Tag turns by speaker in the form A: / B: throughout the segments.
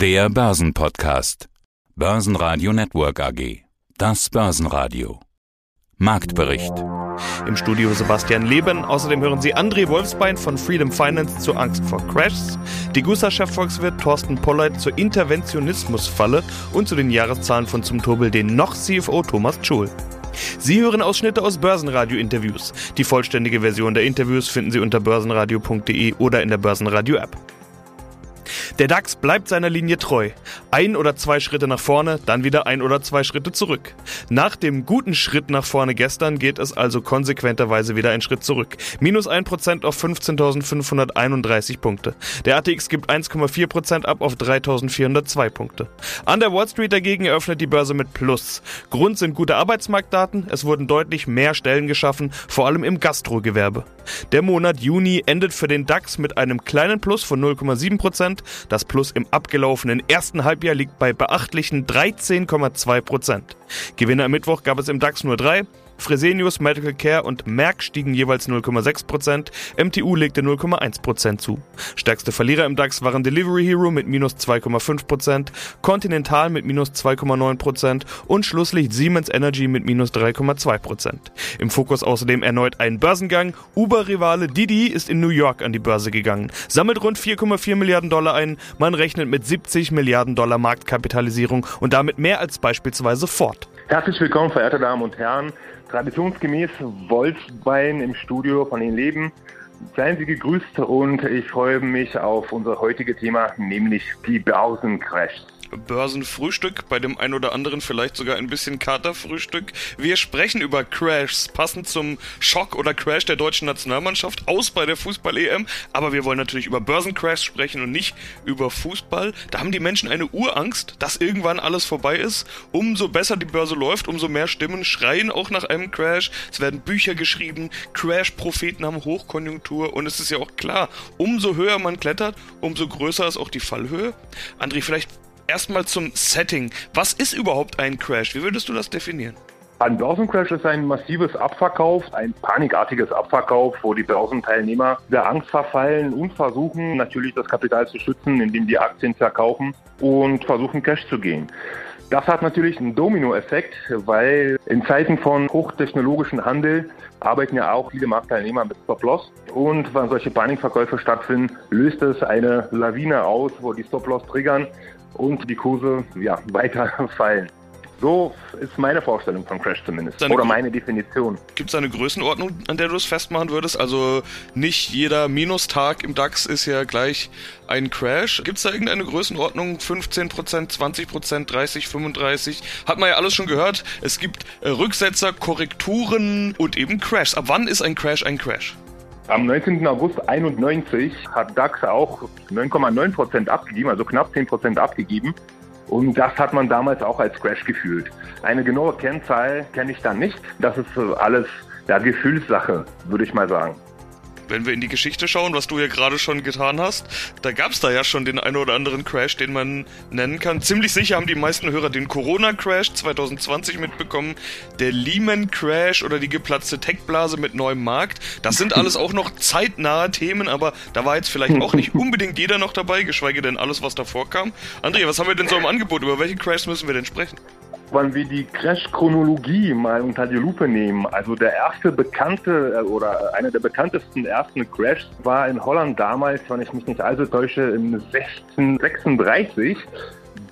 A: Der Börsenpodcast. Börsenradio Network AG. Das Börsenradio. Marktbericht.
B: Im Studio Sebastian Leben. Außerdem hören Sie André Wolfsbein von Freedom Finance zur Angst vor Crashs, die Gussa-Chefvolkswirt Thorsten Polleit zur Interventionismusfalle und zu den Jahreszahlen von zum Turbel den noch CFO Thomas Schul. Sie hören Ausschnitte aus Börsenradio-Interviews. Die vollständige Version der Interviews finden Sie unter börsenradio.de oder in der Börsenradio-App. Der DAX bleibt seiner Linie treu. Ein oder zwei Schritte nach vorne, dann wieder ein oder zwei Schritte zurück. Nach dem guten Schritt nach vorne gestern geht es also konsequenterweise wieder einen Schritt zurück. Minus 1% auf 15.531 Punkte. Der ATX gibt 1,4% ab auf 3.402 Punkte. An der Wall Street dagegen eröffnet die Börse mit Plus. Grund sind gute Arbeitsmarktdaten, es wurden deutlich mehr Stellen geschaffen, vor allem im Gastrogewerbe. Der Monat Juni endet für den DAX mit einem kleinen Plus von 0,7%, das Plus im abgelaufenen ersten Halbjahr liegt bei beachtlichen 13,2 Prozent. Gewinner am Mittwoch gab es im DAX nur drei. Fresenius, Medical Care und Merck stiegen jeweils 0,6%, MTU legte 0,1% zu. Stärkste Verlierer im DAX waren Delivery Hero mit minus 2,5%, Continental mit minus 2,9% und Schlusslicht Siemens Energy mit minus 3,2%. Im Fokus außerdem erneut ein Börsengang. Uber-Rivale Didi ist in New York an die Börse gegangen, sammelt rund 4,4 Milliarden Dollar ein, man rechnet mit 70 Milliarden Dollar Marktkapitalisierung und damit mehr als beispielsweise Ford.
C: Herzlich willkommen, verehrte Damen und Herren. Traditionsgemäß Wolfsbein im Studio von Ihnen Leben. Seien Sie gegrüßt und ich freue mich auf unser heutiges Thema, nämlich die Börsencrashs.
B: Börsenfrühstück, bei dem ein oder anderen vielleicht sogar ein bisschen Katerfrühstück. Wir sprechen über Crashs, passend zum Schock oder Crash der deutschen Nationalmannschaft aus bei der Fußball-EM. Aber wir wollen natürlich über Börsencrashs sprechen und nicht über Fußball. Da haben die Menschen eine Urangst, dass irgendwann alles vorbei ist. Umso besser die Börse läuft, umso mehr Stimmen schreien auch nach einem Crash. Es werden Bücher geschrieben, Crash-Propheten haben Hochkonjunktur und es ist ja auch klar, umso höher man klettert, umso größer ist auch die Fallhöhe. André, vielleicht erstmal zum Setting. Was ist überhaupt ein Crash? Wie würdest du das definieren?
C: Ein Börsencrash ist ein massives Abverkauf, ein panikartiges Abverkauf, wo die Börsenteilnehmer der Angst verfallen und versuchen natürlich das Kapital zu schützen, indem die Aktien verkaufen und versuchen Cash zu gehen. Das hat natürlich einen Dominoeffekt, weil in Zeiten von hochtechnologischen Handel arbeiten ja auch viele Marktteilnehmer mit Stop-Loss. Und wenn solche Panikverkäufe stattfinden, löst es eine Lawine aus, wo die Stop-Loss triggern und die Kurse ja, weiter fallen. So ist meine Vorstellung von Crash zumindest. Oder meine Definition.
B: Gibt es eine Größenordnung, an der du es festmachen würdest? Also nicht jeder Minustag im DAX ist ja gleich ein Crash. Gibt es da irgendeine Größenordnung? 15%, 20%, 30, 35? Hat man ja alles schon gehört. Es gibt äh, Rücksetzer, Korrekturen und eben Crashs. Ab wann ist ein Crash ein Crash?
C: Am 19. August 91 hat DAX auch 9,9 Prozent abgegeben, also knapp 10 Prozent abgegeben. Und das hat man damals auch als Crash gefühlt. Eine genaue Kennzahl kenne ich da nicht. Das ist alles ja, Gefühlssache, würde ich mal sagen
B: wenn wir in die Geschichte schauen, was du ja gerade schon getan hast, da gab es da ja schon den einen oder anderen Crash, den man nennen kann. Ziemlich sicher haben die meisten Hörer den Corona-Crash 2020 mitbekommen, der Lehman-Crash oder die geplatzte Tech-Blase mit neuem Markt. Das sind alles auch noch zeitnahe Themen, aber da war jetzt vielleicht auch nicht unbedingt jeder noch dabei, geschweige denn alles, was davor kam. Andrea, was haben wir denn so im Angebot? Über welche Crash müssen wir denn sprechen?
C: Wenn wir die Crash-Chronologie mal unter die Lupe nehmen, also der erste bekannte äh, oder einer der bekanntesten ersten Crashs war in Holland damals, wenn ich mich nicht allzu täusche, im 1636.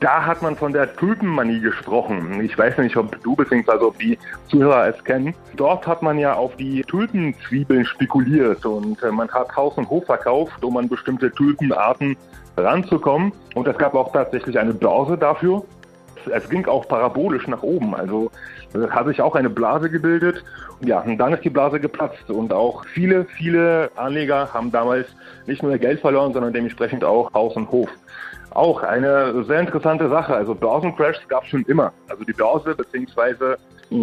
C: Da hat man von der Tulpenmanie gesprochen. Ich weiß nicht, ob du bzw. ob die Zuhörer es kennen. Dort hat man ja auf die Tulpenzwiebeln spekuliert und äh, man hat Haus und Hof verkauft, um an bestimmte Tulpenarten ranzukommen. Und es gab auch tatsächlich eine Börse dafür es ging auch parabolisch nach oben. Also hat sich auch eine Blase gebildet. Ja, und dann ist die Blase geplatzt. Und auch viele, viele Anleger haben damals nicht nur Geld verloren, sondern dementsprechend auch Haus und Hof. Auch eine sehr interessante Sache. Also Börsencrashs gab es schon immer. Also die Börse beziehungsweise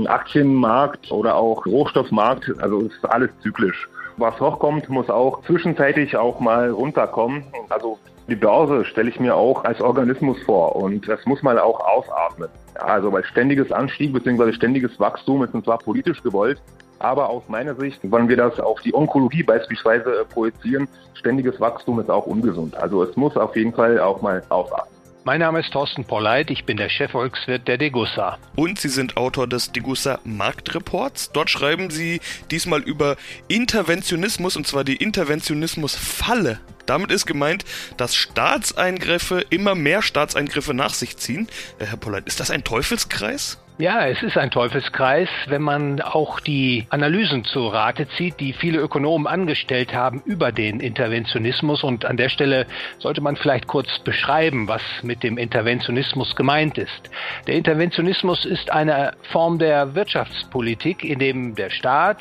C: Aktienmarkt oder auch Rohstoffmarkt, also ist alles zyklisch. Was hochkommt, muss auch zwischenzeitlich auch mal runterkommen. Also die Börse stelle ich mir auch als Organismus vor und das muss man auch ausatmen. Also weil ständiges Anstieg bzw. ständiges Wachstum ist zwar politisch gewollt, aber aus meiner Sicht, wenn wir das auf die Onkologie beispielsweise projizieren, ständiges Wachstum ist auch ungesund. Also es muss auf jeden Fall auch mal ausatmen.
D: Mein Name ist Thorsten Polleit, ich bin der Chefvolkswirt der Degussa.
B: Und Sie sind Autor des Degussa Marktreports. Dort schreiben Sie diesmal über Interventionismus und zwar die Interventionismusfalle. Damit ist gemeint, dass Staatseingriffe immer mehr Staatseingriffe nach sich ziehen. Herr Polleit, ist das ein Teufelskreis?
D: Ja, es ist ein Teufelskreis, wenn man auch die Analysen zu Rate zieht, die viele Ökonomen angestellt haben über den Interventionismus. Und an der Stelle sollte man vielleicht kurz beschreiben, was mit dem Interventionismus gemeint ist. Der Interventionismus ist eine Form der Wirtschaftspolitik, in dem der Staat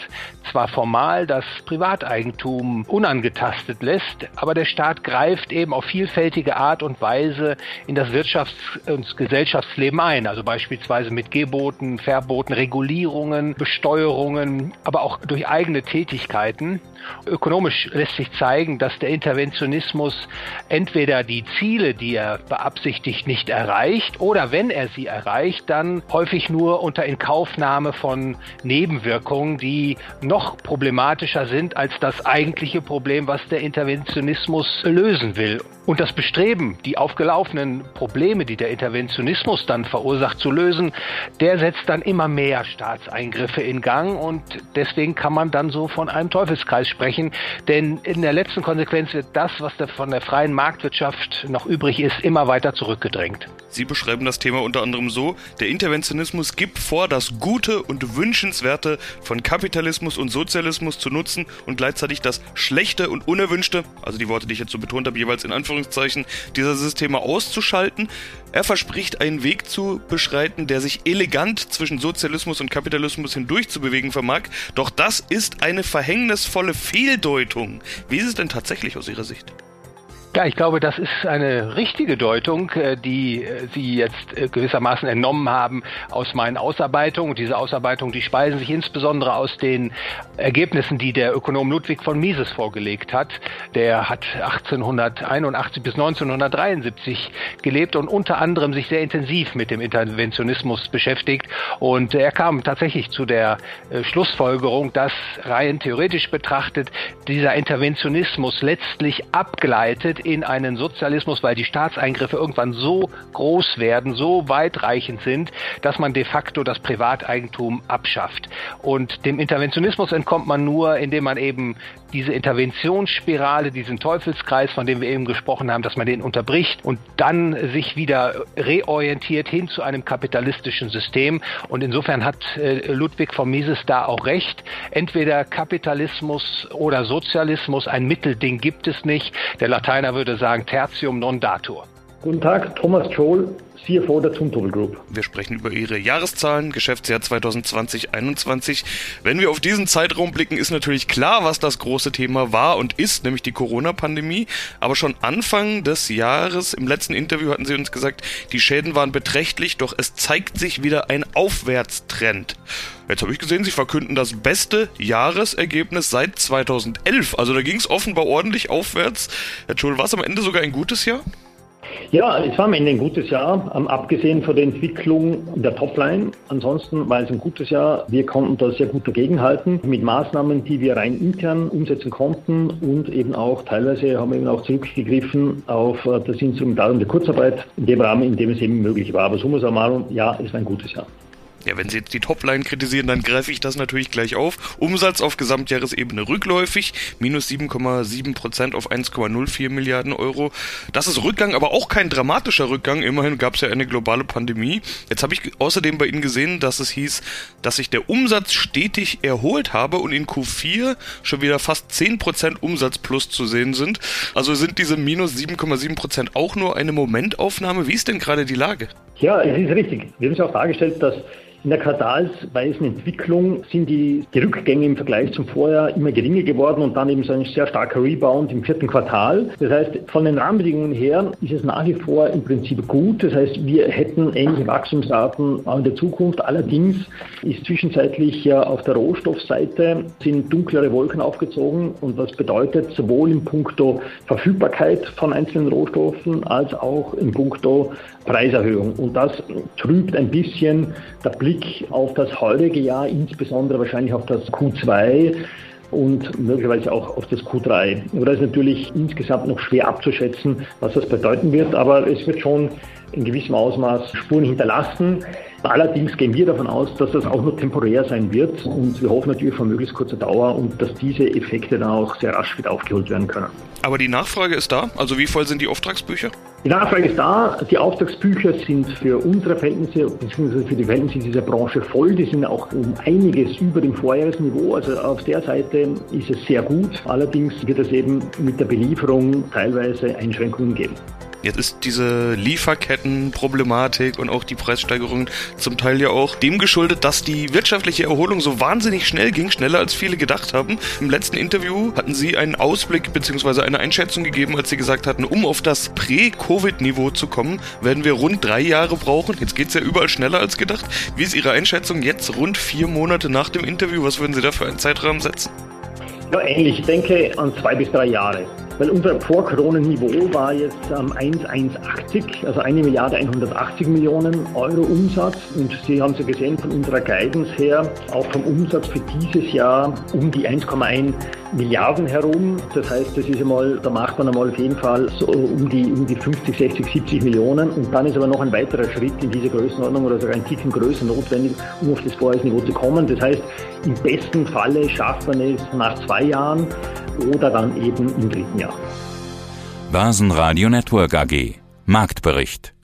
D: zwar formal das Privateigentum unangetastet lässt, aber der Staat greift eben auf vielfältige Art und Weise in das Wirtschafts- und Gesellschaftsleben ein, also beispielsweise mit Geboten, Verboten, Regulierungen, Besteuerungen, aber auch durch eigene Tätigkeiten. Ökonomisch lässt sich zeigen, dass der Interventionismus entweder die Ziele, die er beabsichtigt, nicht erreicht oder wenn er sie erreicht, dann häufig nur unter Inkaufnahme von Nebenwirkungen, die noch problematischer sind als das eigentliche Problem, was der Interventionismus lösen will. Und das Bestreben, die aufgelaufenen Probleme, die der Interventionismus dann verursacht, zu lösen, der setzt dann immer mehr Staatseingriffe in Gang und deswegen kann man dann so von einem Teufelskreis sprechen, denn in der letzten Konsequenz wird das, was von der freien Marktwirtschaft noch übrig ist, immer weiter zurückgedrängt.
B: Sie beschreiben das Thema unter anderem so, der Interventionismus gibt vor, das Gute und Wünschenswerte von Kapitalismus und Sozialismus zu nutzen und gleichzeitig das Schlechte und Unerwünschte, also die Worte, die ich jetzt so betont habe, jeweils in Anführungszeichen, dieser Systeme auszuschalten. Er verspricht einen Weg zu beschreiten, der sich elegant zwischen Sozialismus und Kapitalismus hindurch zu bewegen vermag, doch das ist eine verhängnisvolle Fehldeutung. Wie ist es denn tatsächlich aus Ihrer Sicht?
D: Ja, ich glaube, das ist eine richtige Deutung, äh, die äh, Sie jetzt äh, gewissermaßen entnommen haben aus meinen Ausarbeitungen. Diese Ausarbeitungen, die speisen sich insbesondere aus den Ergebnissen, die der Ökonom Ludwig von Mises vorgelegt hat. Der hat 1881 bis 1973 gelebt und unter anderem sich sehr intensiv mit dem Interventionismus beschäftigt. Und er kam tatsächlich zu der Schlussfolgerung, dass rein theoretisch betrachtet dieser Interventionismus letztlich abgleitet in einen Sozialismus, weil die Staatseingriffe irgendwann so groß werden, so weitreichend sind, dass man de facto das Privateigentum abschafft. Und dem Interventionismus entkommt man nur, indem man eben diese Interventionsspirale, diesen Teufelskreis, von dem wir eben gesprochen haben, dass man den unterbricht und dann sich wieder reorientiert hin zu einem kapitalistischen System. Und insofern hat äh, Ludwig von Mises da auch recht. Entweder Kapitalismus oder Sozialismus, ein Mittelding gibt es nicht. Der Lateiner würde sagen, tertium non datur.
E: Guten Tag, Thomas Scholl, CFO der Zumtobel Group.
B: Wir sprechen über Ihre Jahreszahlen, Geschäftsjahr 2020-21. Wenn wir auf diesen Zeitraum blicken, ist natürlich klar, was das große Thema war und ist, nämlich die Corona-Pandemie. Aber schon Anfang des Jahres, im letzten Interview hatten Sie uns gesagt, die Schäden waren beträchtlich, doch es zeigt sich wieder ein Aufwärtstrend. Jetzt habe ich gesehen, Sie verkünden das beste Jahresergebnis seit 2011. Also da ging es offenbar ordentlich aufwärts. Herr Schul, war es am Ende sogar ein gutes Jahr?
E: Ja, es war am Ende ein gutes Jahr, abgesehen von der Entwicklung der Topline. Ansonsten war es ein gutes Jahr. Wir konnten da sehr gut dagegenhalten mit Maßnahmen, die wir rein intern umsetzen konnten und eben auch teilweise haben wir eben auch zurückgegriffen auf äh, das Instrumentarium der Kurzarbeit in dem Rahmen, in dem es eben möglich war. Aber summa summarum, ja, es war ein gutes Jahr.
B: Ja, wenn Sie jetzt die Topline kritisieren, dann greife ich das natürlich gleich auf. Umsatz auf Gesamtjahresebene rückläufig, minus 7,7 Prozent auf 1,04 Milliarden Euro. Das ist Rückgang, aber auch kein dramatischer Rückgang. Immerhin gab es ja eine globale Pandemie. Jetzt habe ich außerdem bei Ihnen gesehen, dass es hieß, dass sich der Umsatz stetig erholt habe und in Q4 schon wieder fast 10 Prozent Umsatz plus zu sehen sind. Also sind diese minus 7,7 Prozent auch nur eine Momentaufnahme? Wie ist denn gerade die Lage?
E: Ja, es ist richtig. Wir haben es auch dargestellt, dass in der quartalsweisen Entwicklung sind die, die Rückgänge im Vergleich zum Vorjahr immer geringer geworden und dann eben so ein sehr starker Rebound im vierten Quartal. Das heißt, von den Rahmenbedingungen her ist es nach wie vor im Prinzip gut. Das heißt, wir hätten ähnliche Wachstumsraten auch in der Zukunft. Allerdings ist zwischenzeitlich ja auf der Rohstoffseite sind dunklere Wolken aufgezogen und was bedeutet sowohl in puncto Verfügbarkeit von einzelnen Rohstoffen als auch in puncto Preiserhöhung. Und das trübt ein bisschen der Blick auf das heutige Jahr, insbesondere wahrscheinlich auf das Q2. und möglicherweise auch auf das Q3. Aber da ist natürlich insgesamt noch schwer abzuschätzen, was das bedeuten wird, aber es wird schon in gewissem Ausmaß Spuren hinterlassen. Allerdings gehen wir davon aus, dass das auch nur temporär sein wird und wir hoffen natürlich von möglichst kurzer Dauer und dass diese Effekte dann auch sehr rasch wieder aufgeholt werden können.
B: Aber die Nachfrage ist da? Also wie voll sind die Auftragsbücher?
E: Die Nachfrage ist da. Die Auftragsbücher sind für unsere Verhältnisse bzw. für die Verhältnisse dieser Branche voll. Die sind auch um einiges über dem Vorjahresniveau. Also auf der Seite ist es sehr gut. Allerdings wird es eben mit der Belieferung teilweise Einschränkungen geben.
B: Jetzt ist diese Lieferkettenproblematik und auch die Preissteigerung zum Teil ja auch dem geschuldet, dass die wirtschaftliche Erholung so wahnsinnig schnell ging, schneller als viele gedacht haben. Im letzten Interview hatten Sie einen Ausblick bzw. eine Einschätzung gegeben, als Sie gesagt hatten, um auf das Prä-Covid-Niveau zu kommen, werden wir rund drei Jahre brauchen. Jetzt geht es ja überall schneller als gedacht. Wie ist Ihre Einschätzung jetzt rund vier Monate nach dem Interview? Was würden Sie da für einen Zeitrahmen setzen?
E: Ja, ähnlich. Ich denke an zwei bis drei Jahre. Weil unser Vor-Corona-Niveau war jetzt ähm, 1,180, also 1 Milliarde 180 Millionen Euro Umsatz. Und Sie haben es ja gesehen von unserer Guidance her, auch vom Umsatz für dieses Jahr um die 1,1 Milliarden herum. Das heißt, das ist einmal, da macht man einmal auf jeden Fall so um die, um die 50, 60, 70 Millionen. Und dann ist aber noch ein weiterer Schritt in diese Größenordnung oder sogar ein Ticken größer notwendig, um auf das Vorjahresniveau zu kommen. Das heißt, im besten Falle schafft man es nach zwei Jahren oder dann eben im dritten Jahr.
A: Börsenradio Network AG Marktbericht